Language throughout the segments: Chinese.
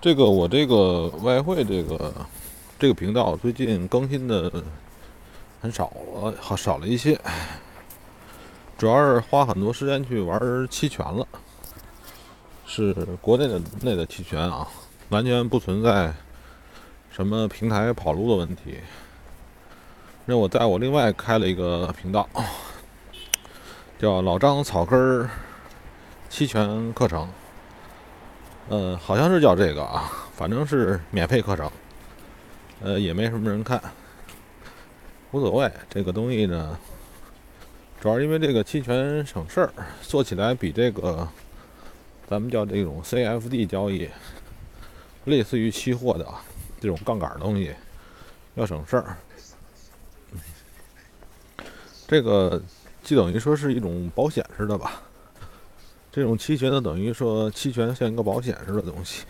这个我这个外汇这个这个频道最近更新的很少了，好少了一些，主要是花很多时间去玩期权了，是国内的内的期权啊，完全不存在什么平台跑路的问题。那我在我另外开了一个频道，叫老张草根儿期权课程。呃，好像是叫这个啊，反正是免费课程，呃，也没什么人看，无所谓。这个东西呢，主要因为这个期权省事儿，做起来比这个咱们叫这种 CFD 交易，类似于期货的这种杠杆东西要省事儿。这个就等于说是一种保险似的吧。这种期权呢，等于说期权像一个保险似的东西。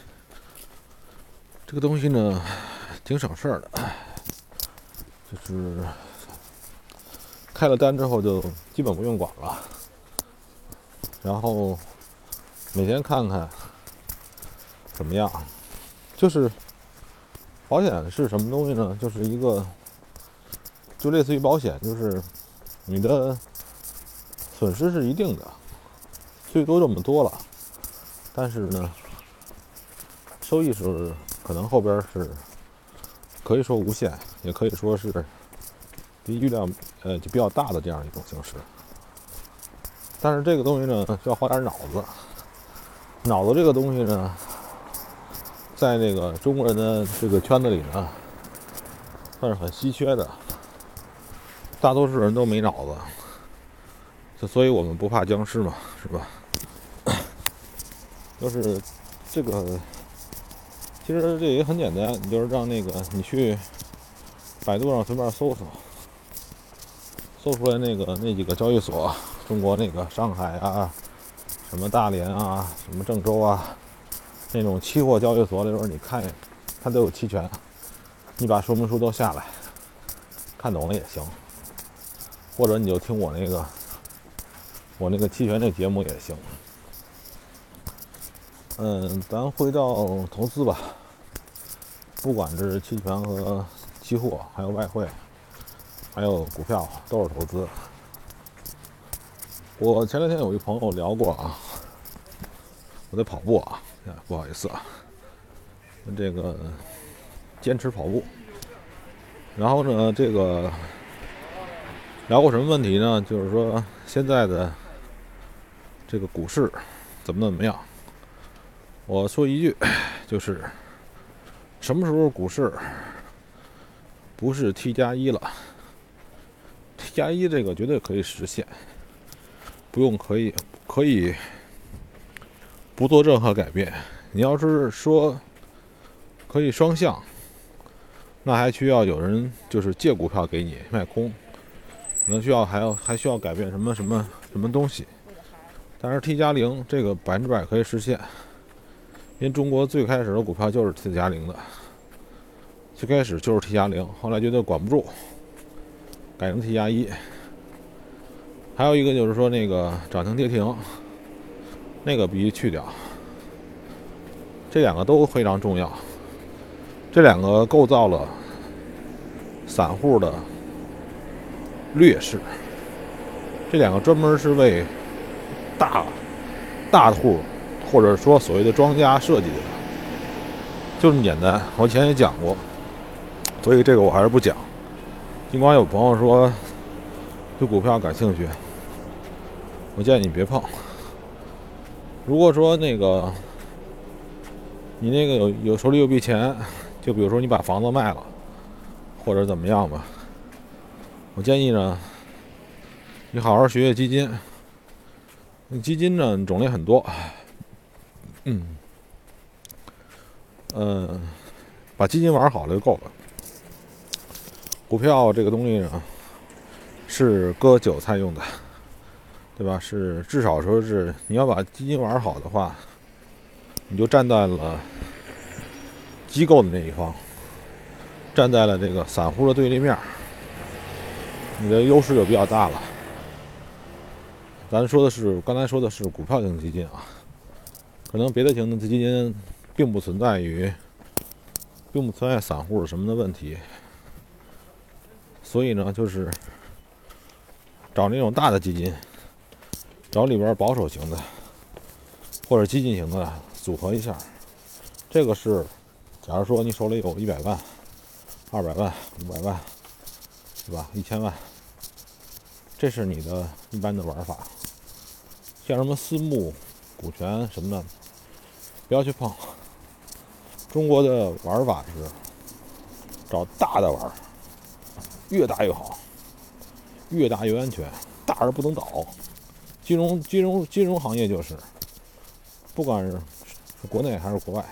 这个东西呢，挺省事儿的，就是开了单之后就基本不用管了。然后每天看看怎么样，就是保险是什么东西呢？就是一个，就类似于保险，就是你的损失是一定的。最多这么多了，但是呢，收益是可能后边是可以说无限，也可以说是比预料呃就比较大的这样一种形式。但是这个东西呢，需要花点脑子。脑子这个东西呢，在那个中国人的这个圈子里呢，算是很稀缺的。大多数人都没脑子，就所以我们不怕僵尸嘛，是吧？就是这个，其实这也很简单，你就是让那个你去百度上随便搜搜，搜出来那个那几个交易所，中国那个上海啊，什么大连啊，什么郑州啊，那种期货交易所里边，你看，它都有期权，你把说明书都下来，看懂了也行，或者你就听我那个，我那个期权那节目也行。嗯，咱回到投资吧，不管是期权和期货，还有外汇，还有股票，都是投资。我前两天有一朋友聊过啊，我在跑步啊，不好意思啊，这个坚持跑步。然后呢，这个聊过什么问题呢？就是说现在的这个股市怎么怎么样？我说一句，就是什么时候股市不是 T 加一了？T 加一这个绝对可以实现，不用可以可以不做任何改变。你要是说可以双向，那还需要有人就是借股票给你卖空，可能需要还要还需要改变什么什么什么东西。但是 T 加零这个百分之百可以实现。因为中国最开始的股票就是 T 加零的，最开始就是 T 加零，后来觉得管不住，改成 T 加一。还有一个就是说那个涨停跌停，那个必须去掉。这两个都非常重要，这两个构造了散户的劣势。这两个专门是为大大户。或者说所谓的庄家设计的，就这么简单。我以前也讲过，所以这个我还是不讲。尽管有朋友说对股票感兴趣，我建议你别碰。如果说那个你那个有有手里有笔钱，就比如说你把房子卖了，或者怎么样吧，我建议呢，你好好学学基金。基金呢种类很多。嗯，嗯，把基金玩好了就够了。股票这个东西呢，是割韭菜用的，对吧？是至少说是你要把基金玩好的话，你就站在了机构的那一方，站在了这个散户的对立面，你的优势就比较大了。咱说的是刚才说的是股票型基金啊。可能别的型的基金并不存在于，并不存在散户什么的问题。所以呢，就是找那种大的基金，找里边保守型的或者激进型的组合一下。这个是，假如说你手里有一百万、二百万、五百万，对吧？一千万，这是你的一般的玩法。像什么私募、股权什么的，不要去碰。中国的玩法是找大的玩，越大越好，越大越安全，大而不能倒。金融、金融、金融行业就是，不管是国内还是国外，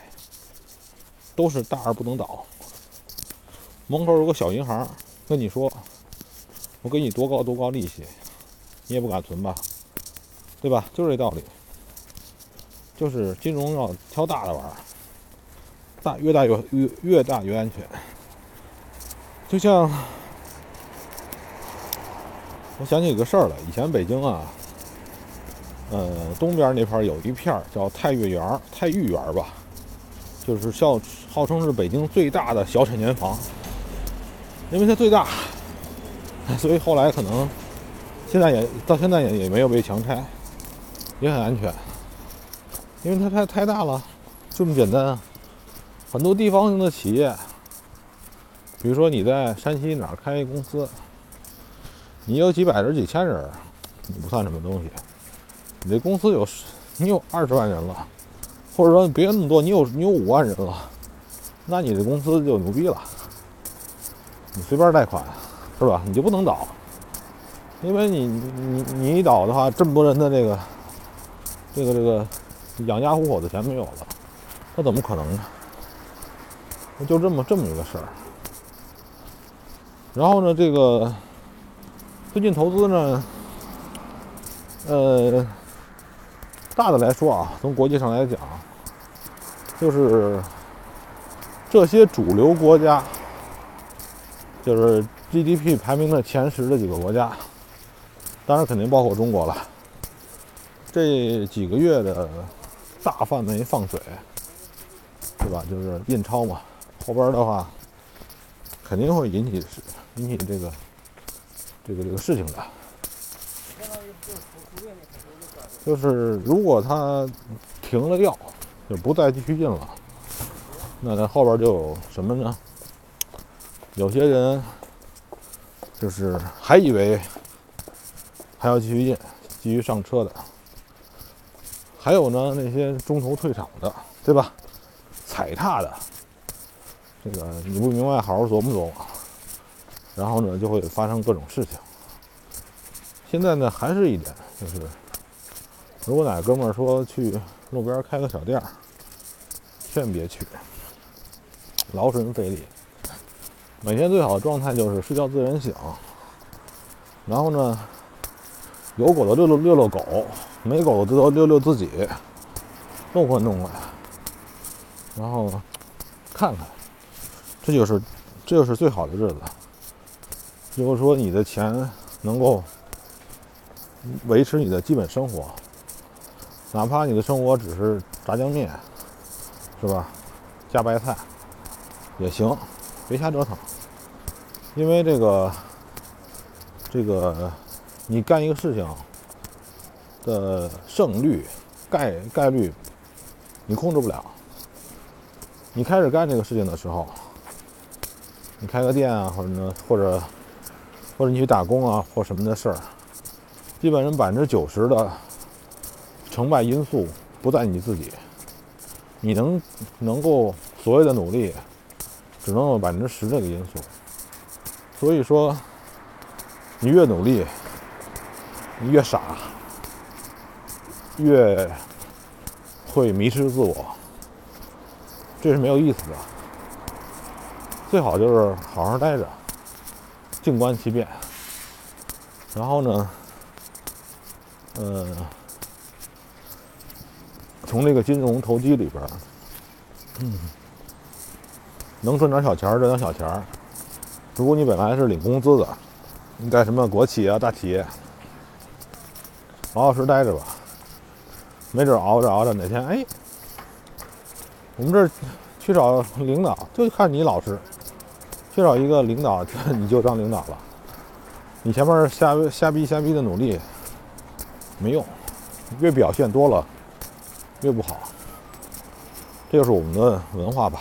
都是大而不能倒。门口有个小银行跟你说：“我给你多高多高利息，你也不敢存吧？”对吧？就是这道理，就是金融要挑大的玩，大越大越越越大越安全。就像我想起一个事儿来，以前北京啊，呃，东边那块有一片叫太岳园、太玉园吧，就是号号称是北京最大的小产权房，因为它最大，所以后来可能现在也到现在也也没有被强拆。也很安全，因为它太太大了，这么简单啊。很多地方性的企业，比如说你在山西哪儿开一公司，你有几百人、几千人，你不算什么东西。你这公司有你有二十万人了，或者说别那么多，你有你有五万人了，那你这公司就牛逼了。你随便贷款是吧？你就不能倒，因为你你你一倒的话，这么多人的这个。这个这个养家糊口的钱没有了，那怎么可能呢？就这么这么一个事儿。然后呢，这个最近投资呢，呃，大的来说啊，从国际上来讲，就是这些主流国家，就是 GDP 排名的前十的几个国家，当然肯定包括中国了。这几个月的大范围放水，对吧？就是印钞嘛。后边的话肯定会引起引起这个这个这个事情的。就是如果他停了药，就不再继续印了，那他后边就有什么呢？有些人就是还以为还要继续印，继续上车的。还有呢，那些中途退场的，对吧？踩踏的，这个你不明白，好好琢磨琢磨。然后呢，就会发生各种事情。现在呢，还是一点，就是如果哪哥们儿说去路边开个小店儿，千万别去，劳神费力。每天最好的状态就是睡觉自然醒，然后呢，有狗的遛遛遛遛狗。没狗的都遛遛自己，弄换弄换，然后看看，这就是这就是最好的日子。如果说你的钱能够维持你的基本生活，哪怕你的生活只是炸酱面，是吧？加白菜也行，别瞎折腾。因为这个这个，你干一个事情。的胜率概概率，你控制不了。你开始干这个事情的时候，你开个店啊，或者呢，或者或者你去打工啊，或什么的事儿，基本上百分之九十的成败因素不在你自己，你能能够所谓的努力，只能有百分之十这个因素。所以说，你越努力，你越傻。越会迷失自我，这是没有意思的。最好就是好好待着，静观其变。然后呢，呃，从这个金融投机里边，嗯，能赚点小钱儿，赚点小钱儿。如果你本来是领工资的，你在什么国企啊、大企业，老老实待着吧。没准熬着熬着哪天，哎，我们这儿缺少领导，就看你老实。缺少一个领导，你就当领导了。你前面瞎瞎逼瞎逼的努力没用，越表现多了越不好。这就是我们的文化吧。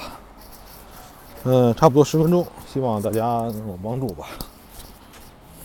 嗯，差不多十分钟，希望大家能有帮助吧。